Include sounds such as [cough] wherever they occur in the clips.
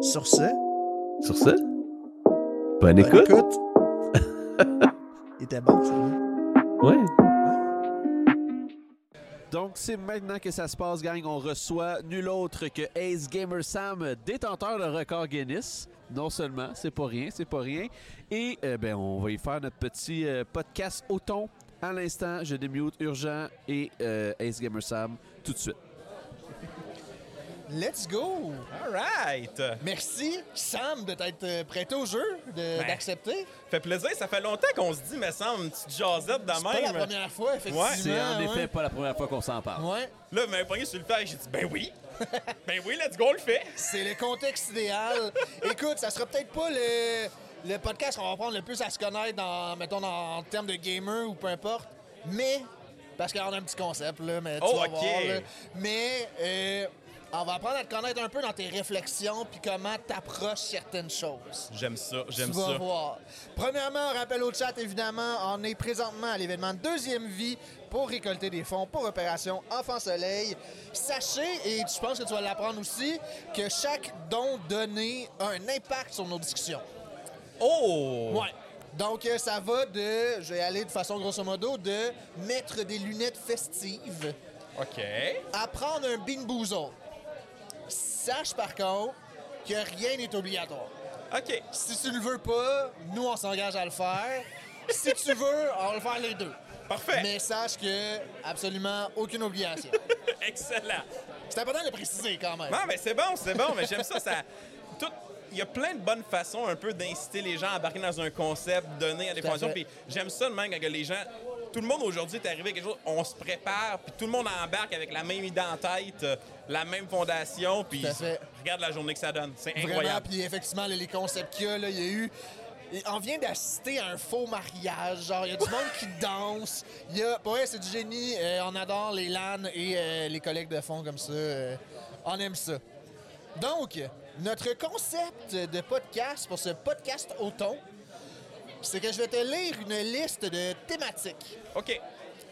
Sur ce, Sur ce, bonne bonne écoute. écoute. [laughs] Il était bon, ça. Ouais. Donc, c'est maintenant que ça se passe, gang. On reçoit nul autre que Ace Gamer Sam, détenteur de record Guinness. Non seulement, c'est pas rien, c'est pas rien. Et euh, ben, on va y faire notre petit euh, podcast au ton. À l'instant, je démute Urgent et euh, Ace Gamer Sam tout de suite. Let's go! All right! Merci, Sam, de t'être euh, prêté au jeu, Ben, d'accepter. Fait plaisir, ça fait longtemps qu'on se dit, mais semble, une petite jasette de C'est pas la même. première fois, effectivement. C'est en ouais. effet pas la première fois qu'on s'en parle. Ouais, Là, vous m'avez pogné sur le fait, j'ai dit, ben oui! [laughs] ben oui, let's go, on le fait! c'est le contexte idéal. Écoute, ça sera peut-être pas le, le podcast qu'on va prendre le plus à se connaître, dans, mettons, dans, en termes de gamer ou peu importe, mais, parce qu'on a un petit concept, là, mais tu Oh, vas ok. voir, là. Mais, euh, on va apprendre à te connaître un peu dans tes réflexions puis comment t'approches certaines choses. J'aime ça, j'aime Tu vas ça. voir. Premièrement, rappel au chat, évidemment, on est présentement à l'événement Deuxième Vie pour récolter des fonds pour Opération Enfant Soleil. Sachez, et je pense que tu vas l'apprendre aussi, que chaque don donné a un impact sur nos discussions. Oh! Ouais. Donc, euh, ça va de, je vais aller de façon grosso modo, de mettre des lunettes festives OK. à prendre un bean boozle. Sache par contre que rien n'est obligatoire. OK. Si tu le veux pas, nous, on s'engage à le faire. Si tu veux, on va le faire les deux. Parfait. Mais sache que absolument aucune obligation. [laughs] Excellent. C'est important de le préciser quand même. Non, mais c'est bon, c'est bon, mais j'aime ça, ça... [laughs] Tout... Il y a plein de bonnes façons un peu d'inciter les gens à embarquer dans un concept, donner à des fait. Puis j'aime ça de même quand les gens... Tout le monde aujourd'hui est arrivé à quelque chose, on se prépare, puis tout le monde embarque avec la même idée en tête, euh, la même fondation, puis regarde la journée que ça donne. C'est incroyable. puis effectivement, les concepts qu'il y a, là, il y a eu... et On vient d'assister à un faux mariage. Genre, il y a du monde qui danse. Il y a... vrai, c'est du génie. Euh, on adore les LAN et euh, les collègues de fond comme ça. Euh, on aime ça. Donc, notre concept de podcast pour ce podcast au ton, c'est que je vais te lire une liste de thématiques. OK.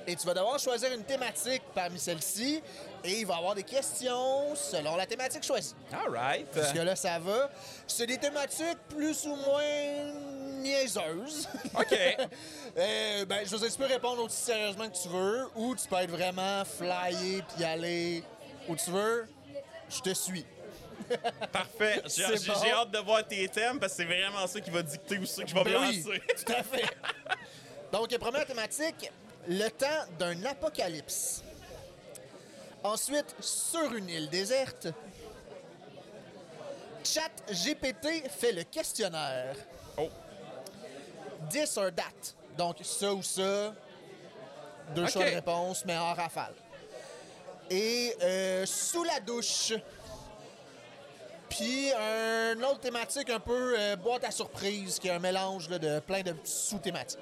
Et tu vas devoir choisir une thématique parmi celles-ci. Et il va y avoir des questions selon la thématique choisie. All right. Jusque-là, ça va. C'est des thématiques plus ou moins niaiseuses. [laughs] OK. [laughs] Euh, ben, je veux dire, tu peux répondre aussi sérieusement que tu veux, ou tu peux être vraiment flyé puis aller où tu veux. Je te suis. Parfait. [laughs] J'ai bon. hâte de voir tes thèmes parce que c'est vraiment ça qui va dicter où c'est que je vais me Ben oui, lancer. [laughs] tout à fait. Donc, première thématique, le temps d'un apocalypse. Ensuite, sur une île déserte, Chat GPT fait le questionnaire. Oh. This or that. Donc, ça ou ça. Deux Ok. choix de réponse, mais en rafale. Et euh, sous la douche. Puis, un autre thématique un peu euh, boîte à surprise, qui est un mélange là, de plein de sous-thématiques.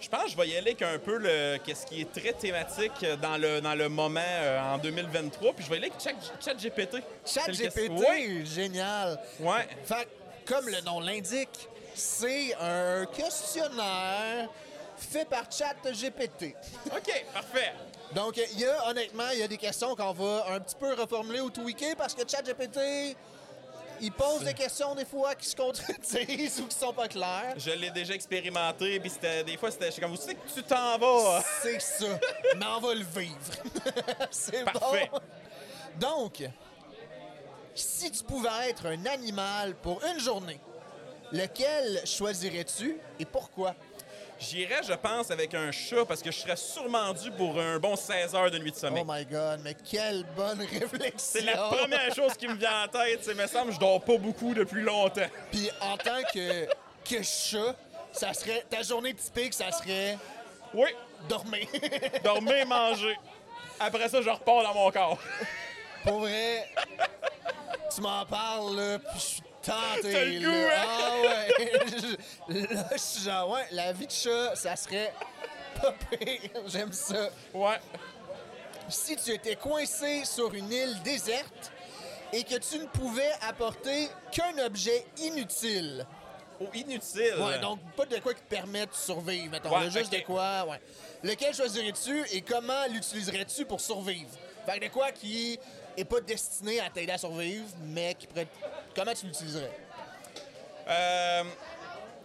Je pense que je vais y aller avec un peu le, qu'est-ce qui est très thématique dans le, dans le moment euh, en 2023. Puis je vais y aller avec Chat, Chat GPT. Chat C'est le GPT, question- Ouais. génial. Ouais. Fait comme le nom l'indique, c'est un questionnaire fait par Chat GPT. OK, parfait. Donc, il y a, honnêtement, il y a des questions qu'on va un petit peu reformuler ou tweaker parce que ChatGPT, il pose des questions des fois qui se contredisent [laughs] ou qui sont pas claires. Je l'ai déjà expérimenté. Puis c'était, des fois, c'était, comme, vous savez que tu t'en vas? C'est ça. [laughs] Mais on va le vivre. [laughs] C'est Parfait. bon. Donc, si tu pouvais être un animal pour une journée, lequel choisirais-tu et pourquoi? J'irais, je pense, avec un chat parce que je serais sûrement dû pour un bon 16 heures de nuit de sommeil. Oh my God, mais quelle bonne [laughs] réflexion! c'est la première chose qui me vient en tête. C'est, me semble, je dors pas beaucoup depuis longtemps. Puis en tant que, que chat, ça serait ta journée typique, ça serait Oui, dormir. [laughs] dormir, manger. Après ça, je repars dans mon corps. Pour vrai, tu m'en parles là, puis je suis tenté. T'as le goût, hein? Ah ouais. [laughs] là, je suis genre ouais, la vie de chat, ça serait pas pire. [laughs] J'aime ça. Ouais. Si tu étais coincé sur une île déserte et que tu ne pouvais apporter qu'un objet inutile. Ou inutile. Ouais, donc pas de quoi qui te permet de survivre, mettons. Ouais, juste de quoi, ouais. Lequel choisirais-tu et comment l'utiliserais-tu pour survivre? Fait que de quoi qui est pas destiné à t'aider à survivre, mais qui pourrait. Comment tu l'utiliserais? Euh,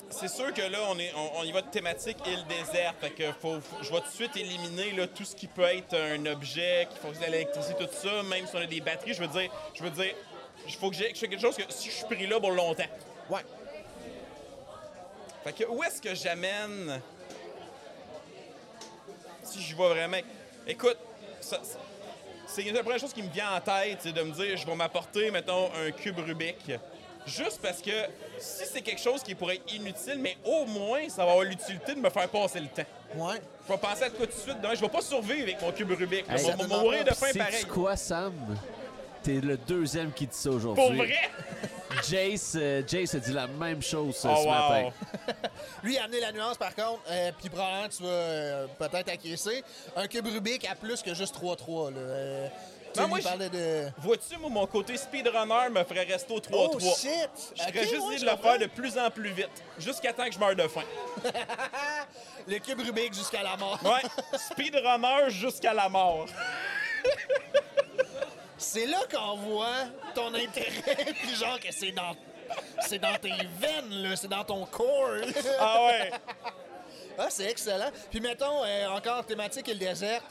c'est sûr que là, on, est, on, on y va de thématique île déserte. Fait que faut, faut- je vais tout de suite éliminer là, tout ce qui peut être un objet qui fonctionne à l'électricité, tout ça, même si on a des batteries. Je veux dire, je veux dire, il faut que j'ai que je fasse quelque chose que si je suis pris là pour longtemps. Ouais. Fait que où est-ce que j'amène? Si je vais vraiment. Écoute, ça- ça- c'est la première chose qui me vient en tête, c'est de me dire je vais m'apporter, mettons, un cube Rubik. Juste parce que si c'est quelque chose qui pourrait être inutile, mais au moins ça va avoir l'utilité de me faire passer le temps. Ouais. Je vais penser à quoi tout de suite. demain. Je vais pas survivre avec mon cube Rubik. Hey, Je vais mourir de faim pareil. quoi, Sam? T'es le deuxième qui dit ça aujourd'hui. Pour vrai? [laughs] Jace, euh, Jace a dit la même chose euh, Oh, ce wow. matin. [laughs] Lui, il a amené la nuance, par contre, euh, puis probablement tu vas euh, peut-être acquiescer. Un cube Rubik a plus que juste 3-3. là. Euh, tu moi, parlait de. Vois-tu, moi, mon côté speedrunner me ferait rester au 3-3. Oh shit! Je Ok, ferais juste ouais, dire je de le comprends. faire de plus en plus vite, jusqu'à temps que je meure de faim. [laughs] Le cube Rubik jusqu'à la mort. Ouais, speedrunner jusqu'à la mort. [laughs] C'est là qu'on voit ton intérêt, [laughs] puis genre que c'est dans. C'est dans tes veines, là, c'est dans ton corps. là. Ah ouais. [laughs] ah, c'est excellent. Puis mettons, euh, encore thématique et le désert.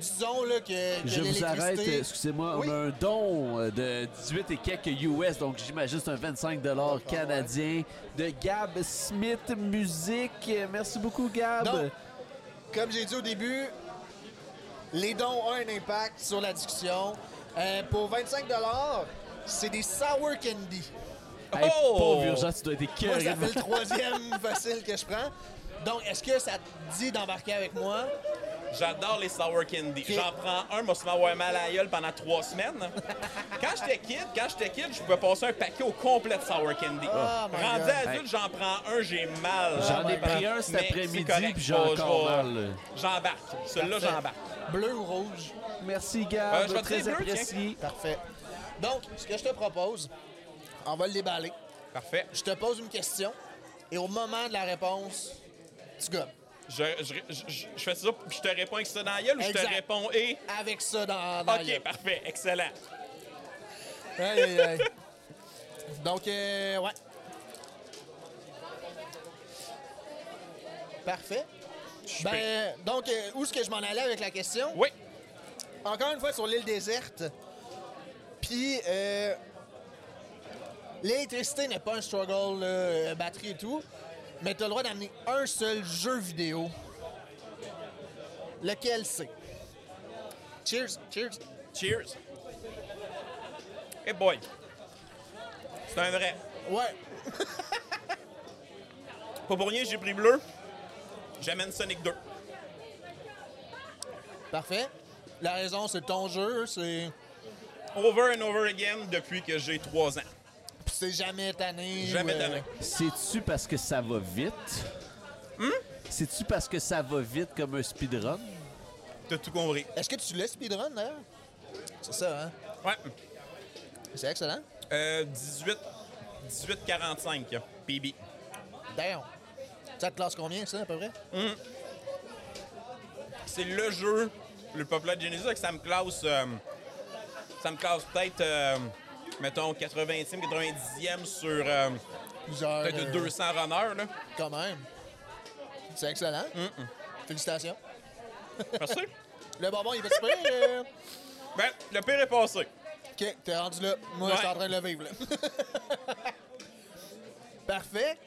Disons là, que, que Je vous arrête, l'électricité- euh, excusez-moi, Oui. on a un don euh, de 18 et quelques US, donc j'imagine c'est un 25 canadien de Gab Smith Musique. Euh, Merci beaucoup, Gab. Donc, Comme j'ai dit au début, les dons ont un impact sur la discussion. Euh, pour 25 c'est des sour candy. Hey, Oh! pauvre Urgent, tu dois être Moi, écœuré. ça fait le troisième [laughs] facile que je prends. Donc, est-ce que ça te dit d'embarquer avec moi? J'adore les sour candy. J'en prends un, moi, m'avoir mal à la gueule pendant trois semaines. Quand j'étais kid, quand j'étais kid, je pouvais passer un paquet au complet de sour candy. Oh Rendu adulte, j'en prends un, j'ai mal. J'en ai pris un cet après-midi, puis j'ai encore mal. J'embarque. Celui-là, j'embarque. Bleu ou rouge? Merci, Gab. Euh, je Très dire bleu, apprécié. Parfait. Donc, ce que je te propose, on va le déballer. Parfait. Je te pose une question et au moment de la réponse, tu gommes. Je, je, je- je fais ça, puis je te réponds avec ça dans la gueule ou je te réponds et? Avec ça dans, dans Ok, parfait, excellent. Aïe, aïe, aïe. Donc, euh, ouais. Parfait. Ben, donc, euh, où est-ce que je m'en allais avec la question? Oui, Encore une fois, sur l'île déserte. Puis, euh, l'électricité n'est pas un struggle, euh, batterie et tout. Mais tu as le droit d'amener un seul jeu vidéo. Lequel c'est? Cheers, cheers. cheers. Hey boy. C'est un vrai. Ouais. [laughs] Pas pour rien, j'ai pris bleu. J'amène Sonic 2. Parfait. La raison, c'est ton jeu, c'est. Over and over again depuis que j'ai 3 ans. Puis c'est jamais tanné. Jamais euh, tanné. C'est-tu parce que ça va vite? Hmm? C'est-tu parce que ça va vite comme un speedrun? T'as tout compris. Est-ce que tu laisses speedrun d'ailleurs? C'est ça, hein? Ouais. C'est excellent. Euh, 18. 18-45, PB. D'ailleurs. Ça te classe combien, ça, à peu près? C'est le jeu le populaire de Genesis que ça me classe. euh, ça me classe peut-être, euh, mettons, 80e, 90e sur euh, Plusieurs. peut-être euh, 200 runners. Là. Quand même. C'est excellent. Félicitations. Merci. [laughs] Le bonbon, il va prêt? Euh... [laughs] ben, le pire est passé. OK, t'es rendu là. Moi, Ouais. je suis en train de le vivre, là. [laughs] Parfait.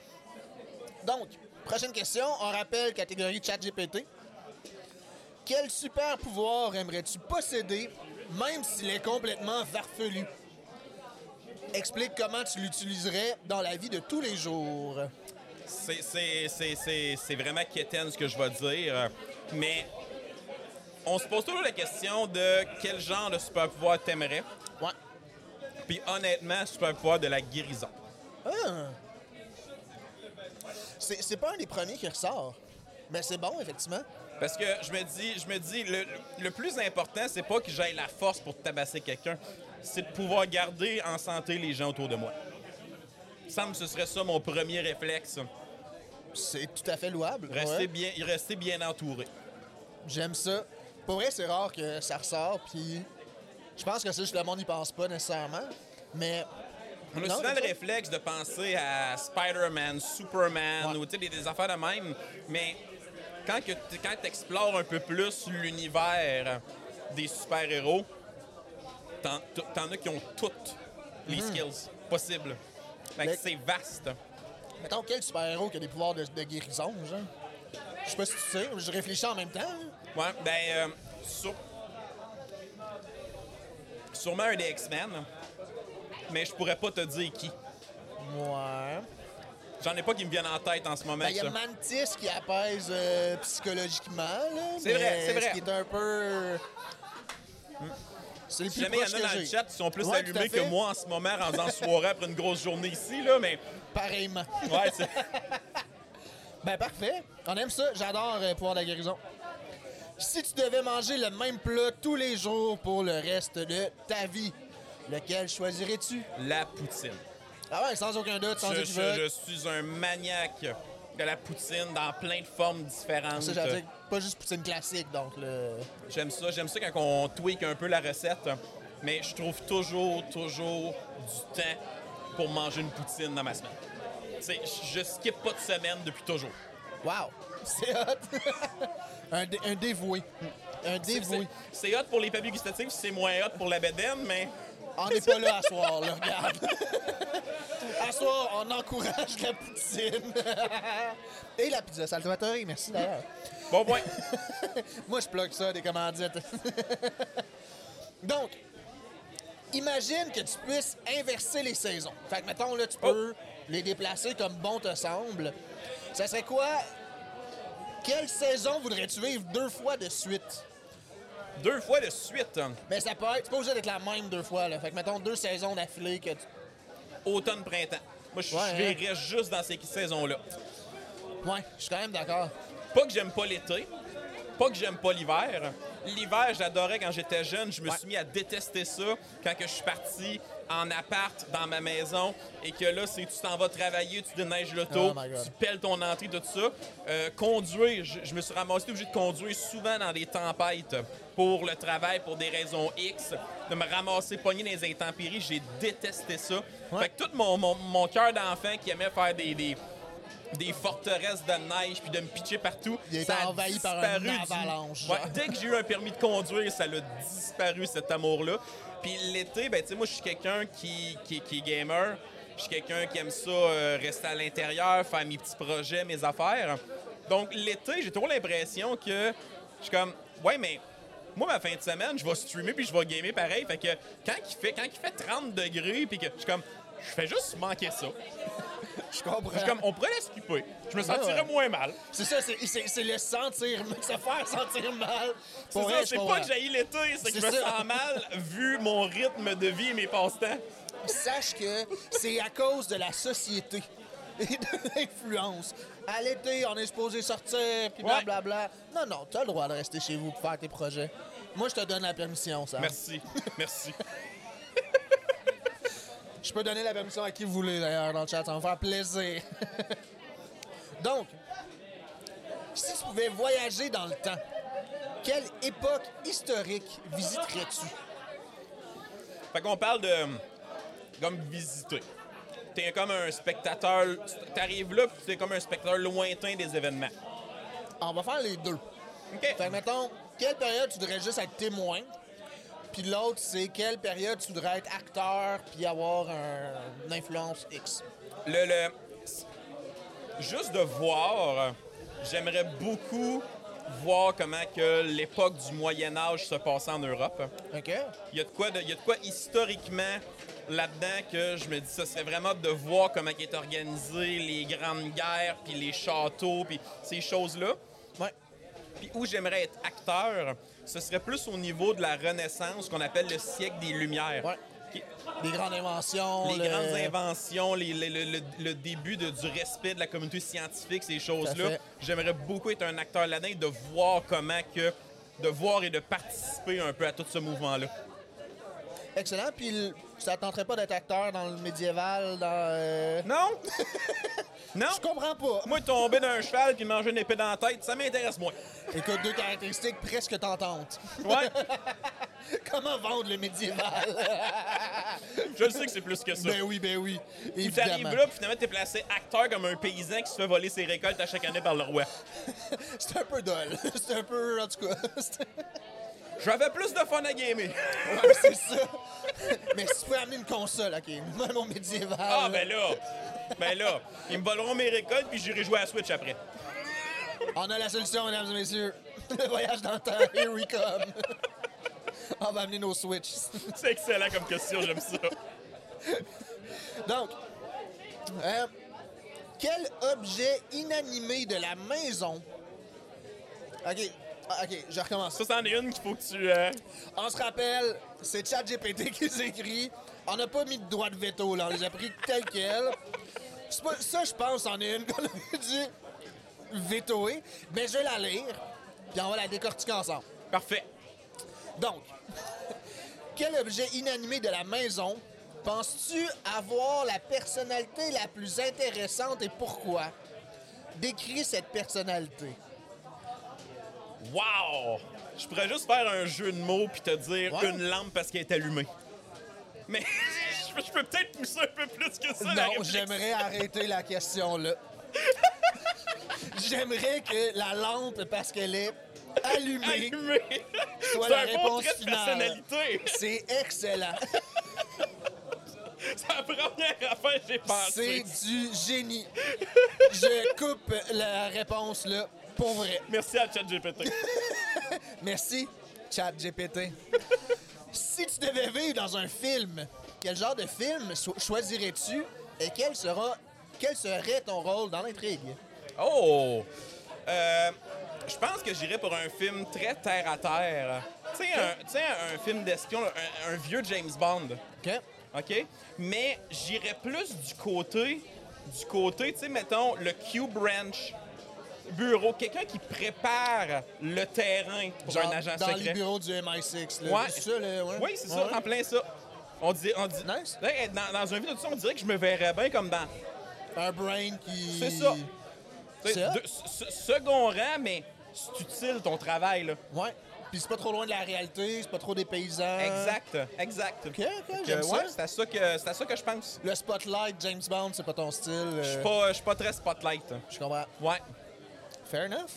Donc, prochaine question. On rappelle catégorie ChatGPT. Quel super pouvoir aimerais-tu posséder, même s'il est complètement farfelu? Explique comment tu l'utiliserais dans la vie de tous les jours. C'est- vraiment quétaine ce que je vais dire. Mais on se pose toujours la question de quel genre de super pouvoir t'aimerais. Ouais. Puis honnêtement, super pouvoir de la guérison. Ah. C'est c'est pas un des premiers qui ressort. Mais c'est bon, effectivement. Parce que je me dis, je me dis, le, le plus important, c'est pas que j'aille la force pour tabasser quelqu'un, c'est de pouvoir garder en santé les gens autour de moi. Que ce serait ça mon premier réflexe. C'est tout à fait louable. Rester, Ouais. bien, rester bien entouré. J'aime ça. Pour vrai, c'est rare que ça ressort, puis Je pense que c'est juste le monde n'y pense pas nécessairement. Mais On a Non, souvent le ça. réflexe de penser à Spider-Man, Superman Ouais. ou des, des affaires de même, mais quand tu explores un peu plus l'univers des super-héros, t'en as qui ont toutes les skills possibles. C'est vaste. mettons, quel super-héros qui a des pouvoirs de, de guérison, genre? Je sais pas si tu sais, je réfléchis en même temps. hein. Ouais, ben, euh, sur- sûrement un des X-Men, mais je pourrais pas te dire qui. Ouais. J'en ai pas qui me viennent en tête en ce moment. Ben, il y a. Mantis qui apaise euh, psychologiquement, là. C'est vrai, c'est vrai. Ce qui est un peu... C'est le plus jamais il y en a dans le chat qui sont plus Ouais, allumés que moi en ce moment, en en soirée après une grosse journée ici, là, mais Pareillement. ouais, c'est. [laughs] Ben parfait. On aime ça. J'adore euh, pouvoir de la guérison. Si tu devais manger le même plat tous les jours pour le reste de ta vie, lequel choisirais-tu? La poutine. Ah ouais, sans aucun doute, sans Je, je- je suis un maniaque de la poutine dans plein de formes différentes. Ça, j'allais dire, pas juste poutine classique, donc le... J'aime ça. J'aime ça quand on tweak un peu la recette. Mais je trouve toujours, toujours du temps pour manger une poutine dans ma semaine. Tu sais, je skip pas de semaine depuis toujours. Wow! [laughs] C'est hot! un, dé- un dévoué. Un dévoué. C'est hot pour les papiers gustatifs, c'est moins hot pour la bédaine, mais On n'est pas là à soir, là, regarde. à soir, on encourage la poutine. Et la pizza Salvatore, merci d'ailleurs. bon point. [laughs] Moi, je plug ça, des commandites. Donc, imagine que tu puisses inverser les saisons. Fait que, mettons, là, tu peux les déplacer comme bon te semble. Ça serait quoi? Quelle saison voudrais-tu vivre deux fois de suite? Deux fois de suite. Mais ça peut être, c'est pas obligé d'être la même deux fois, là. Fait que, mettons, deux saisons d'affilée que tu... automne-printemps. Moi, je Ouais, je hein? verrais juste dans ces saisons-là. Ouais, je suis quand même d'accord. Pas que j'aime pas l'été, pas que j'aime pas l'hiver. L'hiver, j'adorais quand j'étais jeune. Je me Ouais. suis mis à détester ça quand que je suis parti en appart dans ma maison et que là, c'est tu t'en vas travailler, tu déneiges l'auto, Oh tu pelles ton entrée, tout ça. Euh, conduire, je, je me suis ramassé obligé de conduire souvent dans des tempêtes pour le travail, pour des raisons X, de me ramasser pogné dans les intempéries. J'ai détesté ça. Fait que tout mon, mon, mon cœur d'enfant qui aimait faire des, des, des forteresses de neige puis de me pitcher partout, Il ça a envahi par du- Ouais, dès que j'ai eu un permis de conduire, ça l'a disparu, cet amour-là. Puis l'été, ben, tu sais, moi, je suis quelqu'un qui, qui, qui est gamer. Je suis quelqu'un qui aime ça, euh, rester à l'intérieur, faire mes petits projets, mes affaires. Donc, l'été, j'ai toujours l'impression que je suis comme, ouais, mais moi, ma fin de semaine, je vais streamer puis je vais gamer pareil. Fait que quand il fait, quand il fait 30 degrés, puis que je suis comme, je fais juste manquer ça. Je comprends. Je suis comme, on pourrait la skipper. Je me sentirais ouais. moins mal. C'est ça, c'est, le sentir, [laughs] se faire sentir mal. C'est ça, c'est pas que j'ai l'été, c'est que je me ça. sens mal vu mon rythme de vie et mes passe-temps. Sache que c'est à cause de la société [laughs] et de l'influence. À l'été, on est supposé sortir, puis Ouais. blablabla. Non, non, t'as le droit de rester chez vous pour faire tes projets. Moi, je te donne la permission, ça. Merci, merci. [laughs] Je peux donner la permission à qui vous voulez, d'ailleurs, dans le chat. Ça va me faire plaisir. [laughs] Donc, si tu pouvais voyager dans le temps, quelle époque historique visiterais-tu? Fait qu'on parle de comme visiter. T'es comme un spectateur, t'arrives là, puis t'es comme un spectateur lointain des événements. On va faire les deux. OK? Fait que, mettons, quelle période tu voudrais juste être témoin? Puis l'autre, c'est quelle période tu voudrais être acteur puis avoir un- une influence X? Le, le- juste de voir, j'aimerais beaucoup voir comment que l'époque du Moyen Âge se passait en Europe. OK? Il y a de quoi, de- il y a de quoi historiquement là-dedans que je me dis, ça serait vraiment de voir comment est organisé les grandes guerres, puis les châteaux, puis ces choses-là. Ouais. Puis où j'aimerais être acteur, ce serait plus au niveau de la Renaissance, qu'on appelle le siècle des Lumières. Ouais. Qui- Les grandes inventions. Les le- grandes inventions, les- les- le, le- le début de- du respect de la communauté scientifique, ces choses-là. J'aimerais beaucoup être un acteur là-dedans et de voir comment que. de voir et de participer un peu à tout ce mouvement-là. Excellent. Puis ça tenterait pas d'être acteur dans le médiéval, dans... euh, Non! [laughs] non! Je comprends pas. Moi, tomber d'un cheval puis manger une épée dans la tête, ça m'intéresse moins. Écoute, deux caractéristiques presque tentantes. Ouais. [laughs] Comment vendre le médiéval? Je le sais que c'est plus que ça. ben oui, ben oui. Ou t'arrives là, puis finalement, t'es placé acteur comme un paysan qui se fait voler ses récoltes à chaque année par le roi. [laughs] C'est un peu dole. C'est un peu, en tout cas. J'avais plus de fun à gamer. [laughs] Ouais, c'est ça. Mais si tu peux amener une console, OK. [laughs] Moi, mon médiéval. Ah, ben là. Ben là. Ils me voleront mes récoltes, puis j'irai jouer à la Switch après. On a la solution, mesdames et messieurs. [laughs] Le voyage dans le temps, here we come. On va amener nos Switch. C'est excellent comme question, j'aime ça. Donc, euh, quel objet inanimé de la maison... OK, ah, OK, je recommence. Ça, c'en est une qu'il faut que tu. euh, On se rappelle, c'est ChatGPT [laughs] qui les écrit. On n'a pas mis de droit de veto, là. On les a pris tel quel. C'est pas- ça, je pense, en est une qu'on aurait [laughs] dû vétoer. Mais je vais la lire, puis on va la décortiquer ensemble. Parfait. Donc, [laughs] quel objet inanimé de la maison penses-tu avoir la personnalité la plus intéressante et pourquoi? Décris cette personnalité. Wow! Je pourrais juste faire un jeu de mots puis te dire une lampe parce qu'elle est allumée. Mais [laughs] je peux- peut-être pousser un peu plus que ça. Non, j'aimerais arrêter la question là. j'aimerais que la lampe, parce qu'elle est allumée, Allumée. soit C'est la un bon réponse de finale. personnalité. C'est excellent. C'est la première affaire que j'ai C'est pensé. du génie. Je coupe la réponse là, pour vrai. Merci à ChatGPT. [laughs] Merci, Chat GPT. si tu devais vivre dans un film, quel genre de film cho- choisirais-tu et quel sera quel serait ton rôle dans l'intrigue? Oh! Euh, je pense que j'irais pour un film très terre à terre. Tu sais, un, tu sais, un film d'espion, un, un vieux James Bond. OK? OK? Mais j'irais plus du côté, du côté, tu sais, mettons, le Q branch bureau, quelqu'un qui prépare le terrain pour Genre, un agent dans secret. les bureaux du MI6. Là. Ouais. Ça, là, ouais. Oui, c'est ça, en plein ça. On dit, on dit, Nice. Dans, dans un vidéo de ça, on dirait que je me verrais bien comme dans Un brain qui. C'est ça. de- second rang, mais c'est utile ton travail, là. Ouais. Puis c'est pas trop loin de la réalité, c'est pas trop des paysans. Exact, exact. OK, OK, j'aime ouais, c'est à ça que c'est à ça que je pense. Le spotlight, James Bond, c'est pas ton style. euh, Je suis pas, je suis pas très spotlight. Je comprends. Ouais. Fair enough.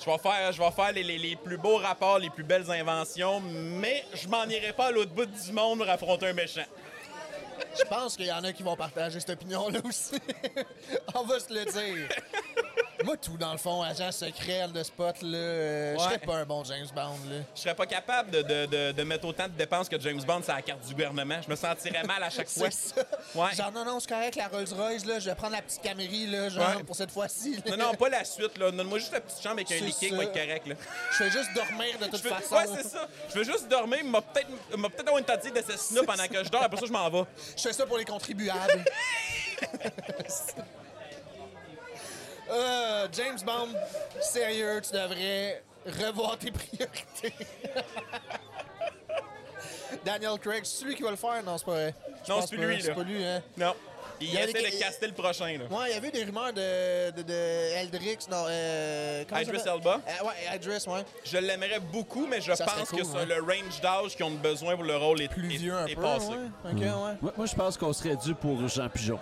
Je vais faire, je vais faire les, les- les plus beaux rapports, les plus belles inventions, mais je m'en irai pas à l'autre bout du monde pour affronter un méchant. Je pense qu'il y en a qui vont partager cette opinion-là aussi. [laughs] On va se le dire. Moi, tout, dans le fond, agent secret, de spot, là, euh, je serais pas un bon James Bond, là. Je serais pas capable de, de- de- de mettre autant de dépenses que James Bond sur la carte du gouvernement. Je me sentirais mal à chaque [laughs] fois. Ça. Ouais. Genre, non, non, c'est correct, la Rolls-Royce, là, je vais prendre la petite Camérie, là, genre, Ouais. pour cette fois-ci. Non, non, pas la suite. là. Donne-moi juste la petite chambre avec un ça. va être correct. Là. Je fais juste dormir de toute veux- façon. Ouais, c'est ça. Je veux juste dormir, m'a peut-être m'a peut-être avoir une tentative d'assassinat pendant que je dors. Après ça, je m'en vais. Je fais ça pour les contribuables. [laughs] Euh, James Bond, sérieux, tu devrais revoir tes priorités. [laughs] Daniel Craig, c'est lui qui va le faire? Non, c'est pas vrai. Je Non, c'est plus pas. lui, C'est pas lui, hein? Non. Il, Il y a essaie des- de caster le prochain. Là. Ouais, il y avait des rumeurs de, de, de Eldrix, non, euh... Idris? Elba. Euh, ouais, Idris, ouais. Je l'aimerais beaucoup, mais je Ça pense cool, que ouais. le range d'âge qu'ils ont besoin pour le rôle est, Plus est- vieux un est peu, passé. ouais. OK, ouais. Moi, moi, je pense qu'on serait dû pour Jean Pigeon.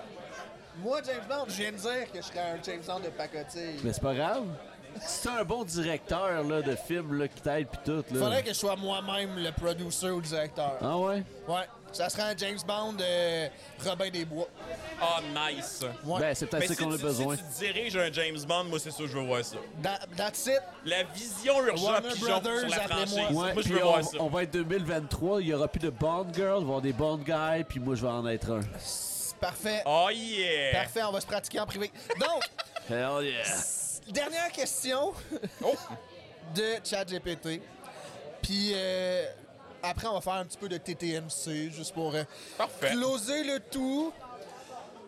Moi, James Bond, je viens de dire que je serais un James Bond de pacotille. Mais c'est pas grave. C'est un bon directeur là, de film là, qui t'aide pis tout. Là. Faudrait que je sois moi-même le producer ou le directeur. Ah ouais? Ouais, ça serait un James Bond euh, Robin des Bois. Ah, nice. Ouais. Ben, c'est peut-être ça si, qu'on a tu, besoin. si tu diriges un James Bond, moi, c'est sûr que je veux voir ça. That- that's it. La vision urgente Warner pigeon Brothers, sur la appelez-moi. franchise. Ouais, moi, je puis veux on, voir ça. on va être 2023, il y aura plus de Bond Girl, il va y avoir des Bond Guys, puis moi je vais en être un. Parfait. Oh yeah! Parfait, on va se pratiquer en privé. Donc, [laughs] Hell yeah! dernière question Oh! [laughs] de ChatGPT. Puis euh, après, on va faire un petit peu de TTMC, juste pour euh, Parfait. closer le tout.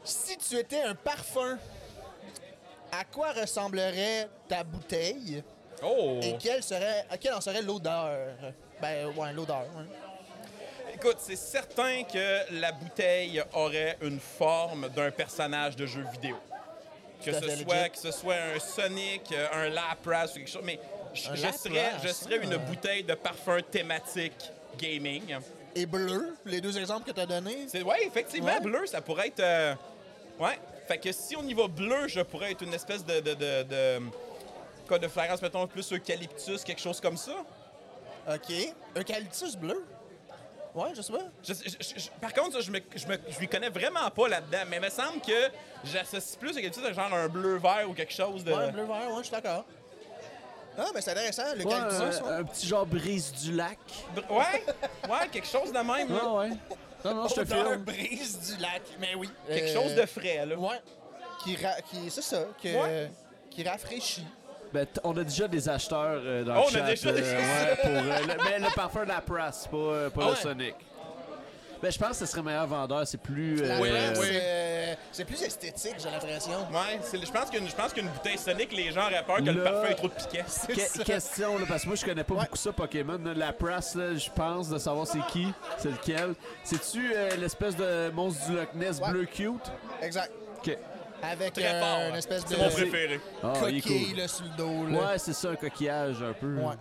Si tu étais un parfum, à quoi ressemblerait ta bouteille? Oh! et quelle, serait, quelle en serait l'odeur? Ben, ouais, l'odeur. ouais. Écoute, c'est certain que la bouteille aurait une forme d'un personnage de jeu vidéo. Que ce, soit, que ce soit un Sonic, euh, un Lapras ou quelque chose. Mais je, serais, je serais une ah. bouteille de parfum thématique gaming. Et bleu, les deux exemples que tu as donnés. Ouais, effectivement, Ouais. bleu, ça pourrait être. euh, ouais. Fait que si on y va bleu, je pourrais être une espèce de. de, de, de- quoi, de flagrance, mettons, plus eucalyptus, quelque chose comme ça. OK. Eucalyptus bleu? Ouais, je sais pas. Je- je- je- par contre, je, me, je, me, je lui connais vraiment pas là-dedans, mais il me semble que j'associe plus à genre un bleu-vert ou quelque chose de. Ouais, bleu vert, ouais, je suis d'accord. Ah, mais c'est intéressant, Ouais, l'eucalyptus. un, un petit genre brise du lac. Br- Ouais, ouais, quelque chose de même. là. Ah ouais. Non, non, je te filme. brise du lac. Mais oui. Quelque Euh, chose de frais, là. Ouais. Qui, ra- qui c'est ça, que- Ouais. qui rafraîchit. Ben, on a déjà des acheteurs euh, dans Oh, le on a chat. déjà des- ouais, pour, euh, le, mais le parfum de la presse, pas, euh, pas Ah le ouais. Sonic. Ben, je pense que ce serait meilleur vendeur. C'est plus. Euh, Oui, oui. euh, c'est plus esthétique, j'ai l'impression. Ouais, je pense qu'une je pense qu'une bouteille Sonic, les gens auraient peur que le parfum ait trop de que- ça. [laughs] question, là, parce que moi, je connais pas Ouais. beaucoup ça, Pokémon. là. La presse, là, je pense, de savoir c'est qui, c'est lequel. C'est-tu euh, l'espèce de monstre du Loch Ness Ouais. bleu cute? Une Ok. Avec Très euh, fort. une espèce de C'est mon préféré. Ah, il est coquille cool. là, sur le dos. Là. Ouais, c'est ça, un coquillage un peu. Ouais.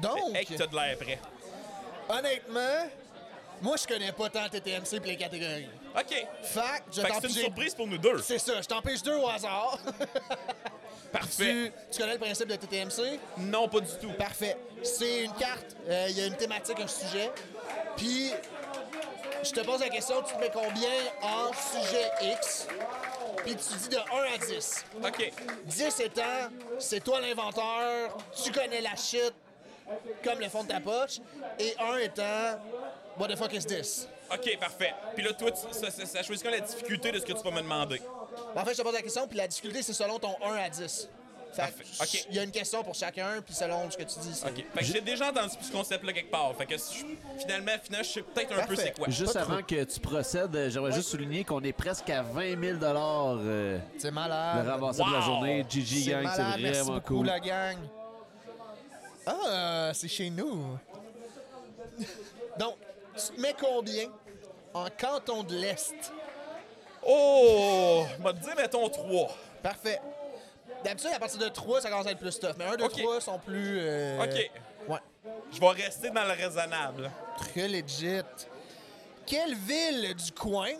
Donc, Hey, que t'as de l'air prêt. honnêtement, moi, je connais pas tant TTMC et les catégories. OK. Fact, je Fait que t'en c'est une surprise pour nous deux. C'est ça, je t'en pêche deux au hasard. [laughs] Parfait. tu, tu connais le principe de TTMC? Non, pas du tout. Parfait. C'est une carte, euh, il y a une thématique, un sujet. Puis, je te pose la question, tu te mets combien en sujet X? Puis tu dis de 1 à 10. OK. 10 étant, c'est toi l'inventeur, tu connais la shit, comme le fond de ta poche. Et 1 étant, what the fuck is this? OK, parfait. Puis là, toi, tu- ça, ça, ça choisit quand la difficulté de ce que tu vas me demander? En fait, je te pose la question, puis la difficulté, c'est selon ton 1 à 10. Fait Parfait. que OK. Il y a une question pour chacun, puis selon ce que tu dis. c'est- OK. Fait que j'ai déjà entendu ce concept-là quelque part. Fait que je- finalement, finalement, je sais peut-être un peu c'est quoi. Juste Pas avant trop. que tu procèdes, euh, j'aimerais juste souligner qu'on est presque à 20 000 euh, C'est le malade. ramassé de la Wow! journée. GG C'est Gang, c'est merci vraiment beaucoup, cool. la gang. Ah, c'est chez nous. Donc, tu te mets combien en canton de l'Est? Oh! On va te dire, mettons 3. Parfait. D'habitude, à partir de 3, ça commence à être plus tough. Mais 1, 2, Ok. 3 sont plus... euh, OK. Ouais. Je vais rester dans le raisonnable. Très legit. Quelle ville du coin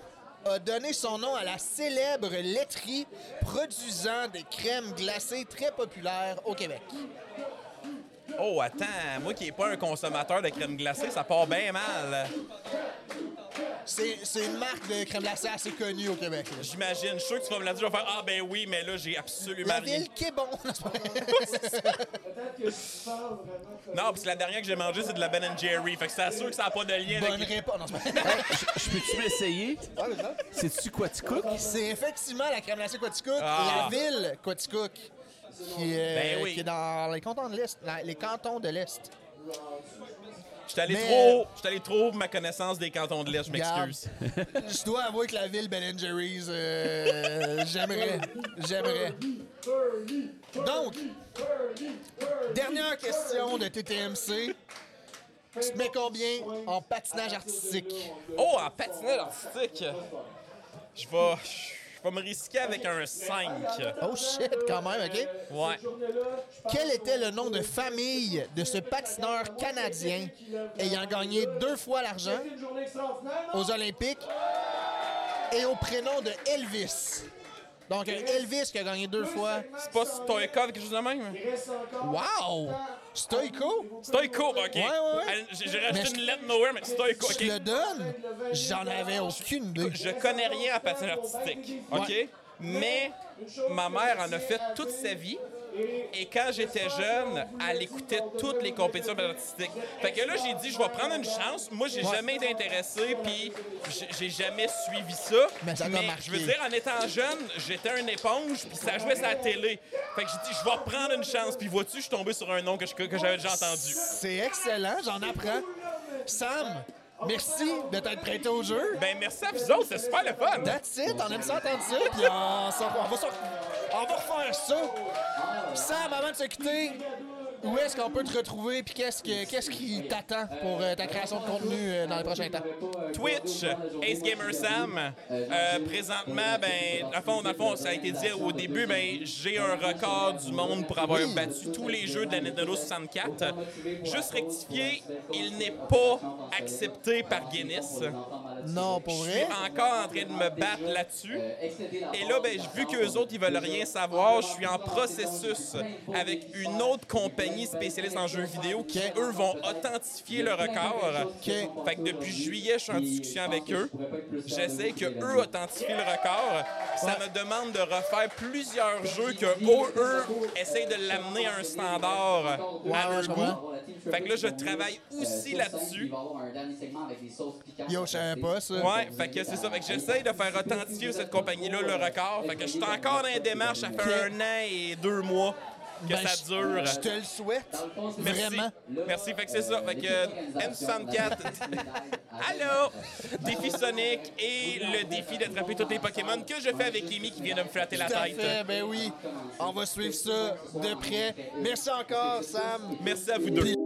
a donné son nom à la célèbre laiterie produisant des crèmes glacées très populaires au Québec? Oh, attends. Moi qui n'ai pas un consommateur de crème glacée, ça part bien mal. C'est une marque de crème glacée assez connue au Québec. là. J'imagine. Je suis sûr que tu vas me la dire. Je vais faire Ah, ben oui, mais là, j'ai absolument La rien. ville qui est bon. [laughs] Non, c'est pas vrai. Non, parce que la dernière que j'ai mangée, c'est de la Ben Jerry. Fait que c'est sûr que ça n'a pas de lien Bonne avec. réponse. Non, c'est pas [laughs] vrai. Je peux-tu m'essayer? C'est-tu Quaticook? C'est effectivement la crème glacée Quaticook, Ah. la ville Quaticook, qui, est- Ben oui. qui est dans les cantons de l'Est. Les cantons de l'Est. Je suis allé trop. Je suis allé trop ma connaissance des cantons de l'Est, je m'excuse. [laughs] Je dois avouer que la ville Ben Jerry's, euh, [laughs] j'aimerais. J'aimerais. Donc, dernière question de TTMC. Tu te mets combien en patinage artistique? Oh, en patinage artistique. Je vais. Je vais me risquer avec un 5. Oh shit, quand même, OK? Ouais. Quel était le nom de famille de ce patineur canadien ayant gagné deux fois l'argent aux Olympiques et au prénom de Elvis? Donc, Elvis qui a gagné deux fois. C'est pas Stoikov, quelque chose de même? Wow! Stoico? Stoikov, OK. Ouais, ouais, ouais. J'ai je- une lettre nowhere, mais Stoikov, Je OK. le donne? J'en avais aucune idée. Je connais rien à patinage artistique, OK? Mais ma mère en a fait toute sa vie. Et quand j'étais jeune, elle écoutait toutes les compétitions de patinage artistique. Fait que là, j'ai dit, je vais prendre une chance. Moi, j'ai Ouais. jamais été intéressé, puis j'ai- jamais suivi ça. Mais ça marqué. je veux dire, en étant jeune, j'étais un éponge, puis ça jouait sur la télé. Fait que j'ai dit, je vais prendre une chance. Puis vois-tu, je suis tombé sur un nom que j'avais déjà entendu. C'est excellent, j'en apprends. Sam, merci de t'être prêté au jeu. Ben merci à vous autres, c'est super le fun. That's it, on aime ça entendre ça, puis on, s'en- on va, s'en- on va refaire ça. Sam, avant de se quitter, où est-ce qu'on peut te retrouver puis qu'est-ce, que, qu'est-ce qui t'attend pour euh, ta création de contenu euh, dans les prochains temps? Twitch, Ace Gamer Sam. Euh, présentement, ben, le fond, dans le fond, ça a été dit au début, ben, j'ai un record du monde pour avoir battu tous les jeux de la Nintendo 64. Juste rectifier, il n'est pas accepté par Guinness. Non, pour Je suis vrai? encore en train de me battre là-dessus. Et là, ben, vu qu'eux autres, ils veulent rien savoir, je suis en processus avec une autre compagnie spécialiste en jeux vidéo qui, eux, vont authentifier le record. Fait que depuis juillet, je suis en discussion avec eux. J'essaie que eux authentifient le record. Ça me demande de refaire plusieurs jeux que eux, eux essayent de l'amener à un standard à leur goût. Fait que là, je travaille aussi là-dessus. Yo, je savais pas ça. Ouais, fait que c'est ça. Fait que j'essaye de faire authentifier cette compagnie-là le record. Fait que je suis encore dans les démarches. Ça fait un an et deux mois que Ben, ça je- dure. Je te le souhaite. Merci. Vraiment. Merci. Fait que c'est ça. Fait que euh, N64. [laughs] Allô? Défi Sonic et le défi d'attraper tous les Pokémon que je fais avec Amy qui vient de me flatter la Tout à tête. fait, ben oui. On va suivre ça de près. Merci encore, Sam. Merci à vous deux. Puis-